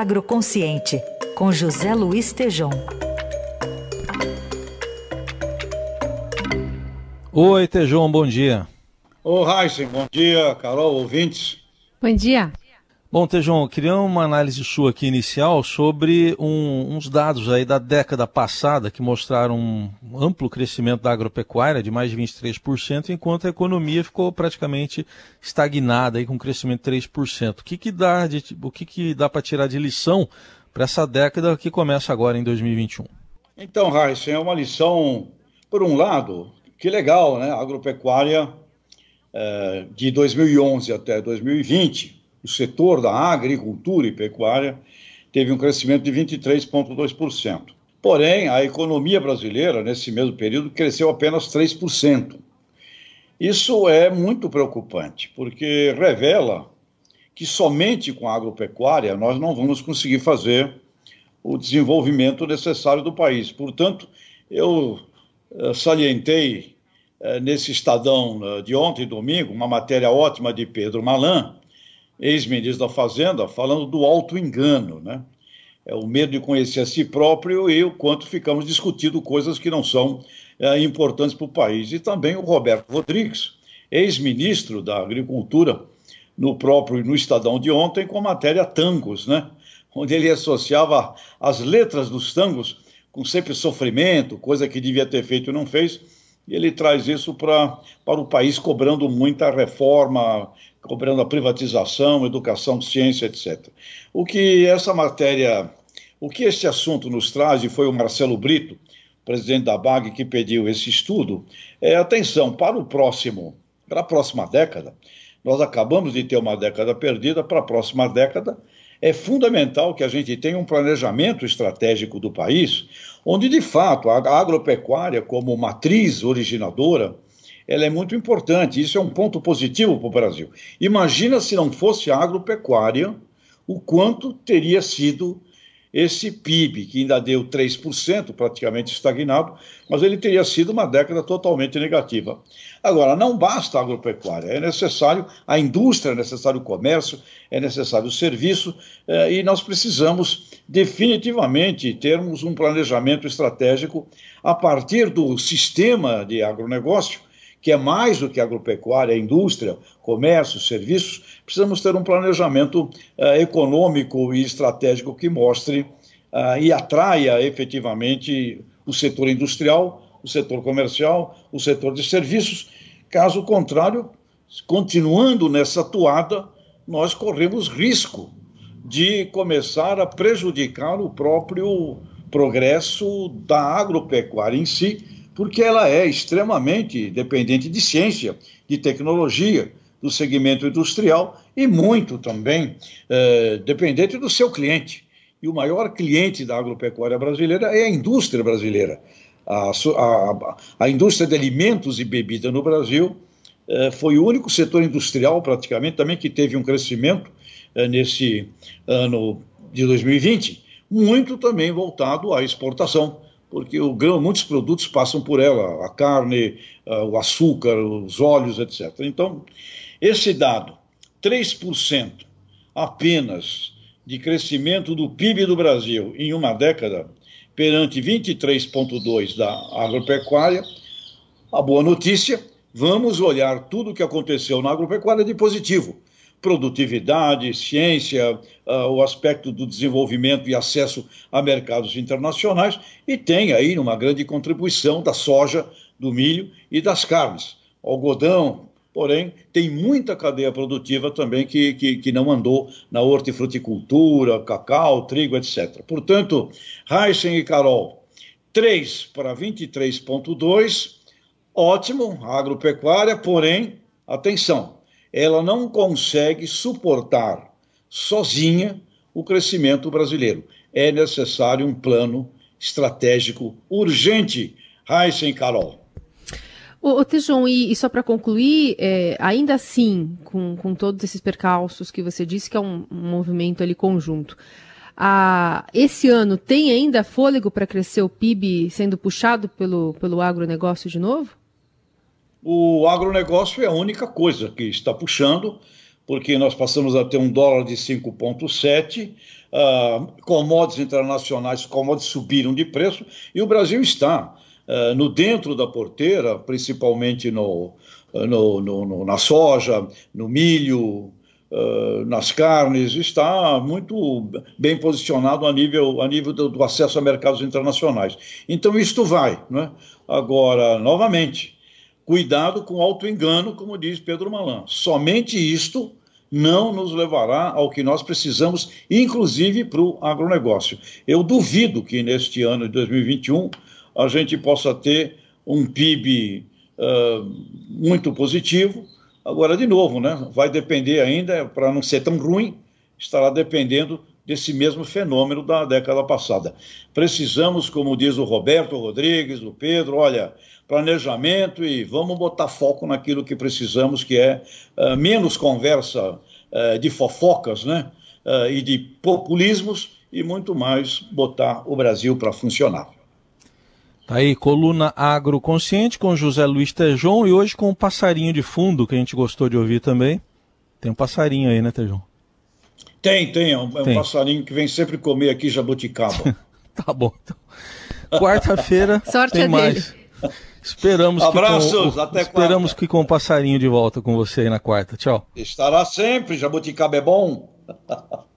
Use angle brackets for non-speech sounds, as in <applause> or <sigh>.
Agroconsciente, com José Luiz Tejom. Oi, Tejom, bom dia. Ô, Heisen, bom dia, Carol, ouvintes. Bom dia. Bom, Tejão, queria uma análise sua aqui inicial sobre um, uns dados aí da década passada que mostraram um amplo crescimento da agropecuária de mais de 23%, enquanto a economia ficou praticamente estagnada aí com um crescimento de 3%. O que, que dá, de, o que, que dá para tirar de lição para essa década que começa agora em 2021? Então, Raíssa, é uma lição, por um lado, que legal, né? A agropecuária é, de 2011 até 2020 o setor da agricultura e pecuária teve um crescimento de 23,2%. Porém, a economia brasileira, nesse mesmo período, cresceu apenas 3%. Isso é muito preocupante, porque revela que somente com a agropecuária nós não vamos conseguir fazer o desenvolvimento necessário do país. Portanto, eu uh, salientei uh, nesse Estadão uh, de ontem, domingo, uma matéria ótima de Pedro Malan, ex-ministro da Fazenda, falando do auto-engano, né? É o medo de conhecer a si próprio e o quanto ficamos discutindo coisas que não são é, importantes para o país. E também o Roberto Rodrigues, ex-ministro da Agricultura, no próprio no Estadão de ontem, com a matéria tangos, né? Onde ele associava as letras dos tangos com sempre sofrimento, coisa que devia ter feito e não fez. E ele traz isso pra, para o país cobrando muita reforma, cobrando a privatização, educação, ciência, etc. O que essa matéria, o que este assunto nos traz, e foi o Marcelo Brito, presidente da BAG, que pediu esse estudo, é atenção, para o próximo, para a próxima década, nós acabamos de ter uma década perdida, para a próxima década, é fundamental que a gente tenha um planejamento estratégico do país, onde, de fato, a agropecuária, como matriz originadora, ela é muito importante. Isso é um ponto positivo para o Brasil. Imagina se não fosse a agropecuária, o quanto teria sido esse PIB, que ainda deu 3%, praticamente estagnado, mas ele teria sido uma década totalmente negativa. Agora, não basta a agropecuária, é necessário a indústria, é necessário o comércio, é necessário o serviço, eh, e nós precisamos definitivamente termos um planejamento estratégico a partir do sistema de agronegócio que é mais do que agropecuária, é indústria, comércio, serviços, precisamos ter um planejamento uh, econômico e estratégico que mostre uh, e atraia efetivamente o setor industrial, o setor comercial, o setor de serviços. Caso contrário, continuando nessa toada, nós corremos risco de começar a prejudicar o próprio progresso da agropecuária em si, porque ela é extremamente dependente de ciência, de tecnologia, do segmento industrial e muito também é, dependente do seu cliente. E o maior cliente da agropecuária brasileira é a indústria brasileira. A, a, a indústria de alimentos e bebida no Brasil é, foi o único setor industrial, praticamente, também que teve um crescimento é, nesse ano de 2020, muito também voltado à exportação porque o grão, muitos produtos passam por ela, a carne, uh, o açúcar, os óleos, etc. Então, esse dado, 3% apenas de crescimento do PIB do Brasil em uma década, perante 23,2% da agropecuária, a boa notícia, vamos olhar tudo o que aconteceu na agropecuária de positivo produtividade, ciência, uh, o aspecto do desenvolvimento e acesso a mercados internacionais, e tem aí uma grande contribuição da soja, do milho e das carnes. O algodão, porém, tem muita cadeia produtiva também que, que, que não andou na hortifruticultura, cacau, trigo, etc. Portanto, Heisen e Carol, 3 para 23,2, ótimo, agropecuária, porém, atenção, ela não consegue suportar sozinha o crescimento brasileiro. É necessário um plano estratégico urgente. Heisen Carol. Ô, ô Tejon, e, e só para concluir, é, ainda assim, com, com todos esses percalços que você disse, que é um, um movimento ali conjunto, a, esse ano tem ainda fôlego para crescer o PIB sendo puxado pelo, pelo agronegócio de novo? O agronegócio é a única coisa que está puxando, porque nós passamos a ter um dólar de 5,7, uh, commodities internacionais, commodities subiram de preço, e o Brasil está uh, no dentro da porteira, principalmente no, no, no, no na soja, no milho, uh, nas carnes, está muito bem posicionado a nível, a nível do, do acesso a mercados internacionais. Então, isto vai. Né? Agora, novamente, cuidado com o auto-engano, como diz Pedro Malan. Somente isto não nos levará ao que nós precisamos, inclusive para o agronegócio. Eu duvido que neste ano de 2021 a gente possa ter um PIB uh, muito positivo. Agora, de novo, né, vai depender ainda, para não ser tão ruim, estará dependendo desse mesmo fenômeno da década passada. Precisamos, como diz o Roberto Rodrigues, o Pedro, olha, planejamento e vamos botar foco naquilo que precisamos, que é uh, menos conversa uh, de fofocas né, uh, e de populismos e muito mais botar o Brasil para funcionar. Tá aí, coluna agroconsciente com José Luiz Tejon e hoje com um passarinho de fundo que a gente gostou de ouvir também. Tem um passarinho aí, né, Tejon? Tem, tem. É um, é um passarinho que vem sempre comer aqui jabuticaba. <laughs> tá bom. Então. Quarta-feira <laughs> tem é mais. Dele. Esperamos Abraços, que com, até Esperamos quarta. que com o passarinho de volta com você aí na quarta. Tchau. Estará sempre, jabuticaba é bom. <laughs>